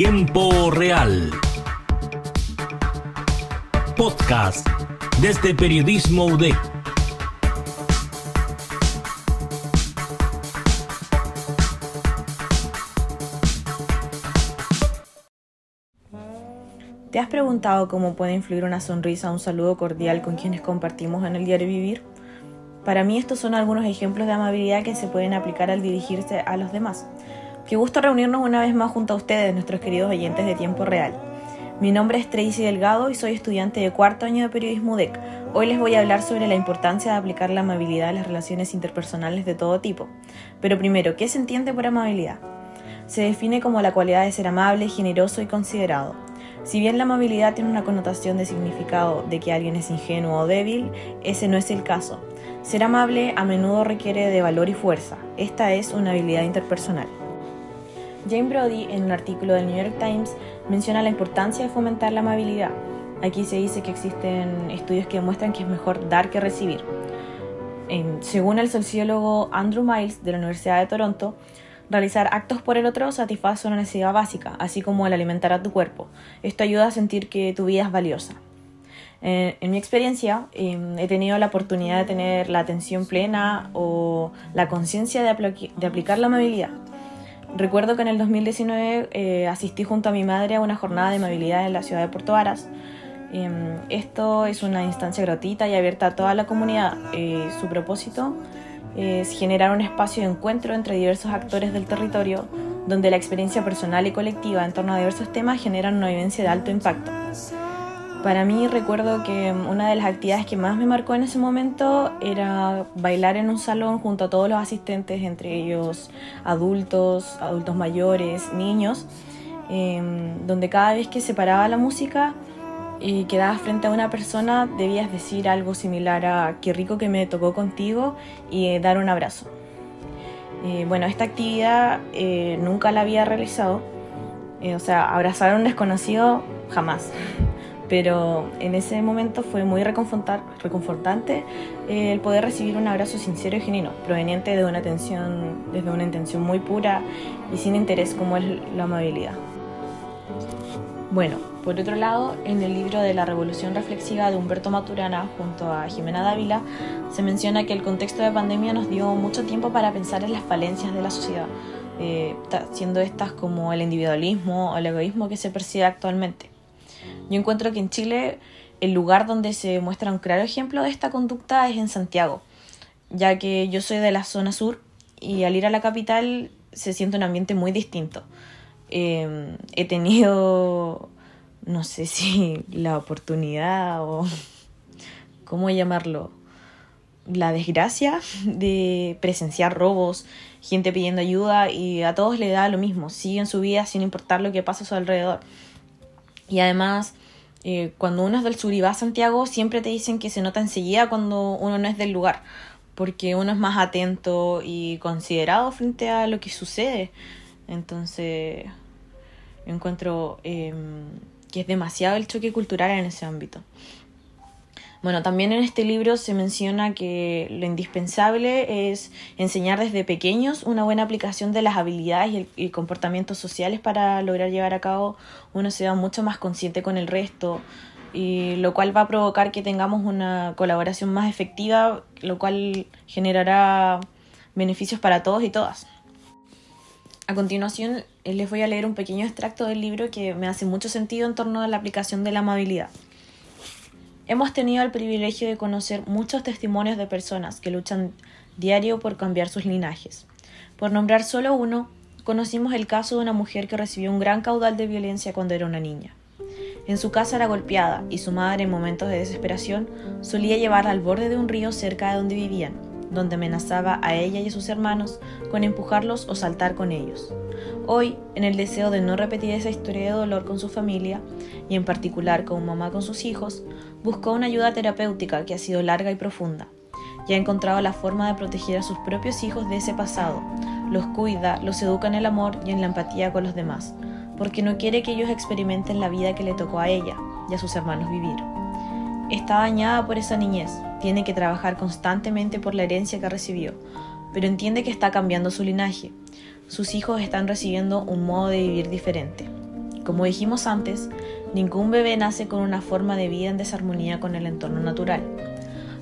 Tiempo Real. Podcast desde Periodismo UDEC. ¿Te has preguntado cómo puede influir una sonrisa o un saludo cordial con quienes compartimos en el diario vivir? Para mí estos son algunos ejemplos de amabilidad que se pueden aplicar al dirigirse a los demás. Qué gusto reunirnos una vez más junto a ustedes, nuestros queridos oyentes de tiempo real. Mi nombre es Tracy Delgado y soy estudiante de cuarto año de periodismo UDEC. Hoy les voy a hablar sobre la importancia de aplicar la amabilidad a las relaciones interpersonales de todo tipo. Pero primero, ¿qué se entiende por amabilidad? Se define como la cualidad de ser amable, generoso y considerado si bien la amabilidad tiene una connotación de significado de que alguien es ingenuo o débil, ese no es el caso. Ser amable a menudo requiere de valor y fuerza. Esta es una habilidad interpersonal. Jane Brody, en un artículo del New York Times, menciona la importancia de fomentar la amabilidad. Aquí se dice que existen estudios que demuestran que es mejor dar que recibir. según el sociólogo Andrew Miles de la Universidad de Toronto, Realizar actos por el otro satisface una necesidad básica, así como el alimentar a tu cuerpo. Esto ayuda a sentir que tu vida es valiosa. Eh, en mi experiencia, em, he tenido la oportunidad de tener la atención plena o la conciencia de, de, aplicar la amabilidad. Recuerdo que en el 2019 eh, asistí junto a mi madre a una jornada de amabilidad en la ciudad de Puerto Varas. Em, esto es una instancia gratuita y abierta a toda la comunidad. Eh, su propósito es generar un espacio de encuentro entre diversos actores del territorio, donde la experiencia personal y colectiva en torno a diversos temas generan una vivencia de alto impacto. Para mí recuerdo que una de las actividades que más me marcó en ese momento era bailar en un salón junto a todos los asistentes, entre ellos adultos, adultos mayores, niños, em, donde cada vez que se paraba la música y quedabas frente a una persona, debías decir algo similar a qué rico que me tocó contigo y dar un abrazo. Eh, bueno, esta actividad eh, nunca la había realizado, eh, o sea, abrazar a un desconocido jamás, pero en ese momento fue muy reconfortante el poder recibir un abrazo sincero y genuino, proveniente de una atención, desde una intención muy pura y sin interés como es la amabilidad. Bueno, por otro lado, en el libro de la Revolución Reflexiva de Humberto Maturana junto a Jimena Dávila, se menciona que el contexto de pandemia nos dio mucho tiempo para pensar en las falencias de la sociedad, eh, siendo estas como el individualismo o el egoísmo que se percibe actualmente. Yo encuentro que en Chile el lugar donde se muestra un claro ejemplo de esta conducta es en Santiago, ya que yo soy de la zona sur y al ir a la capital se siente un ambiente muy distinto. Em, he tenido, no sé si la oportunidad o cómo llamarlo, la desgracia de presenciar robos, gente pidiendo ayuda y a todos le da lo mismo, siguen su vida sin importar lo que pasa a su alrededor. Y además, eh, cuando uno es del sur y va a Santiago, siempre te dicen que se nota enseguida cuando uno no es del lugar, porque uno es más atento y considerado frente a lo que sucede. Entonces, encuentro em, que es demasiado el choque cultural en ese ámbito. Bueno, también en este libro se menciona que lo indispensable es enseñar desde pequeños una buena aplicación de las habilidades y, comportamientos sociales para lograr llevar a cabo una sociedad mucho más consciente con el resto, y lo cual va a provocar que tengamos una colaboración más efectiva, lo cual generará beneficios para todos y todas. A continuación, eh, les voy a leer un pequeño extracto del libro que me hace mucho sentido en torno a la aplicación de la amabilidad. Hemos tenido el privilegio de conocer muchos testimonios de personas que luchan diario por cambiar sus linajes. Por nombrar solo uno, conocimos el caso de una mujer que recibió un gran caudal de violencia cuando era una niña. En su casa era golpeada y su madre en momentos de desesperación solía llevarla al borde de un río cerca de donde vivían donde amenazaba a ella y a sus hermanos con empujarlos o saltar con ellos. Hoy, en el deseo de no repetir esa historia de dolor con su familia, y en particular con mamá con sus hijos, buscó una ayuda terapéutica que ha sido larga y profunda. Y ha encontrado la forma de proteger a sus propios hijos de ese pasado. Los cuida, los educa en el amor y en la empatía con los demás, porque no quiere que ellos experimenten la vida que le tocó a ella y a sus hermanos vivir. Está dañada por esa niñez, tiene que trabajar constantemente por la herencia que recibió, pero entiende que está cambiando su linaje. Sus hijos están recibiendo un modo de vivir diferente. Como dijimos antes, ningún bebé nace con una forma de vida en desarmonía con el entorno natural.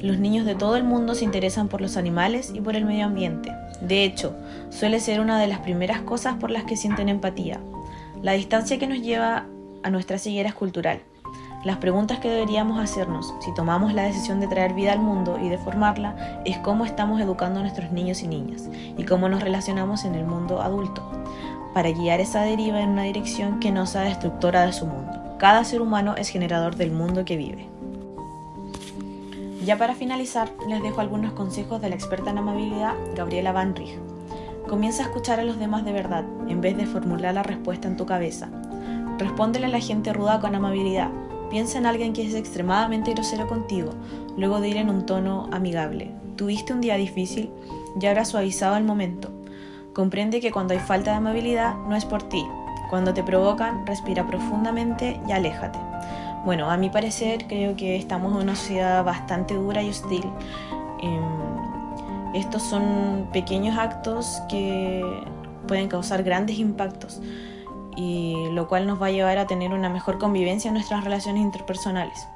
Los niños de todo el mundo se interesan por los animales y por el medio ambiente. De hecho, suele ser una de las primeras cosas por las que sienten empatía. La distancia que nos lleva a nuestra ceguera es cultural. Las preguntas que deberíamos hacernos si tomamos la decisión de traer vida al mundo y de formarla es cómo estamos educando a nuestros niños y niñas y cómo nos relacionamos en el mundo adulto para guiar esa deriva en una dirección que no sea destructora de su mundo. Cada ser humano es generador del mundo que vive. Ya para finalizar, les dejo algunos consejos de la experta en amabilidad, Gabriela Van Rij. Comienza a escuchar a los demás de verdad, en vez de formular la respuesta en tu cabeza. Respóndele a la gente ruda con amabilidad. Piensa en alguien que es extremadamente grosero contigo, luego dile en un tono amigable. ¿Tuviste un día difícil? Ya habrá suavizado el momento. Comprende que cuando hay falta de amabilidad no es por ti. Cuando te provocan, respira profundamente y aléjate. Bueno, a mi parecer creo que estamos en una sociedad bastante dura y hostil. Em, estos son pequeños actos que pueden causar grandes impactos y lo cual nos va a llevar a tener una mejor convivencia en nuestras relaciones interpersonales.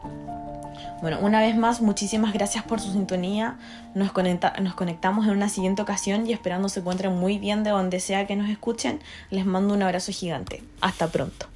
Bueno, una vez más, muchísimas gracias por su sintonía. Nos, nos conectamos en una siguiente ocasión y esperando se encuentren muy bien de donde sea que nos escuchen. Les mando un abrazo gigante. Hasta pronto.